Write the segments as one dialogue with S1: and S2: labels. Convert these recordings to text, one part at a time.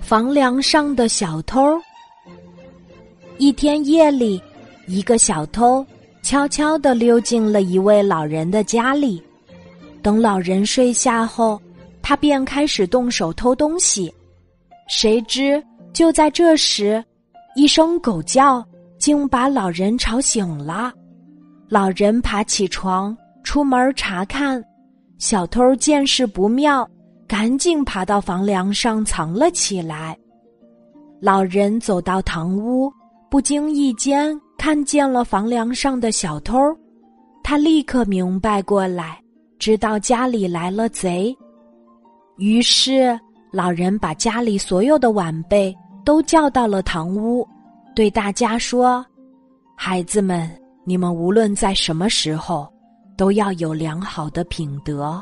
S1: 房梁上的小偷。一天夜里，一个小偷悄悄地溜进了一位老人的家里。等老人睡下后，他便开始动手偷东西。谁知就在这时，一声狗叫竟把老人吵醒了。老人爬起床，出门查看。小偷见势不妙，赶紧爬到房梁上藏了起来。老人走到堂屋，不经意间看见了房梁上的小偷，他立刻明白过来，知道家里来了贼。于是，老人把家里所有的晚辈都叫到了堂屋，对大家说：“孩子们，你们无论在什么时候。”都要有良好的品德，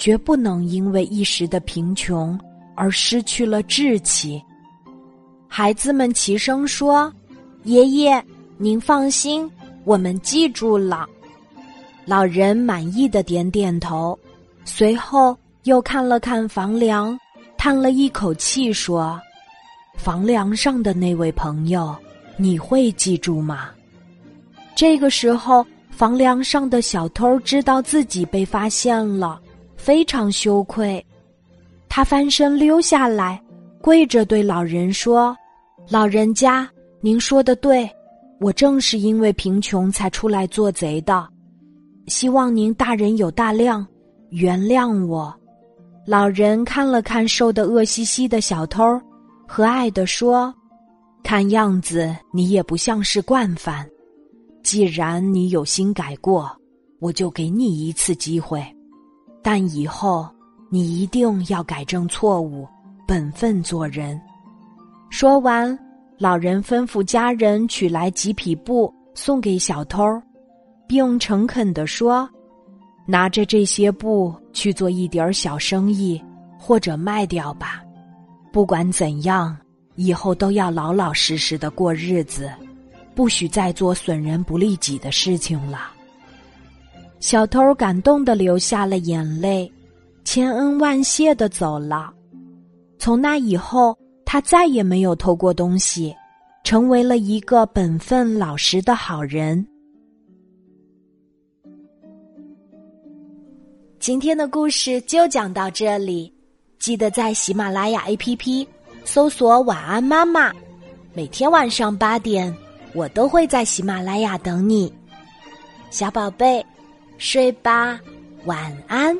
S1: 绝不能因为一时的贫穷而失去了志气。孩子们齐声说：“爷爷，您放心，我们记住了。”老人满意的点点头，随后又看了看房梁，叹了一口气说：“房梁上的那位朋友，你会记住吗？”这个时候。房梁上的小偷知道自己被发现了，非常羞愧。他翻身溜下来，跪着对老人说：“老人家，您说的对，我正是因为贫穷才出来做贼的，希望您大人有大量，原谅我。”老人看了看瘦得恶兮兮的小偷，和蔼地说：“看样子你也不像是惯犯。”既然你有心改过，我就给你一次机会，但以后你一定要改正错误，本分做人。说完，老人吩咐家人取来几匹布送给小偷，并诚恳地说：“拿着这些布去做一点小生意，或者卖掉吧。不管怎样，以后都要老老实实的过日子。”不许再做损人不利己的事情了。小偷感动的流下了眼泪，千恩万谢的走了。从那以后，他再也没有偷过东西，成为了一个本分老实的好人。今天的故事就讲到这里，记得在喜马拉雅 APP 搜索“晚安妈妈”，每天晚上八点。我都会在喜马拉雅等你，小宝贝，睡吧，晚安。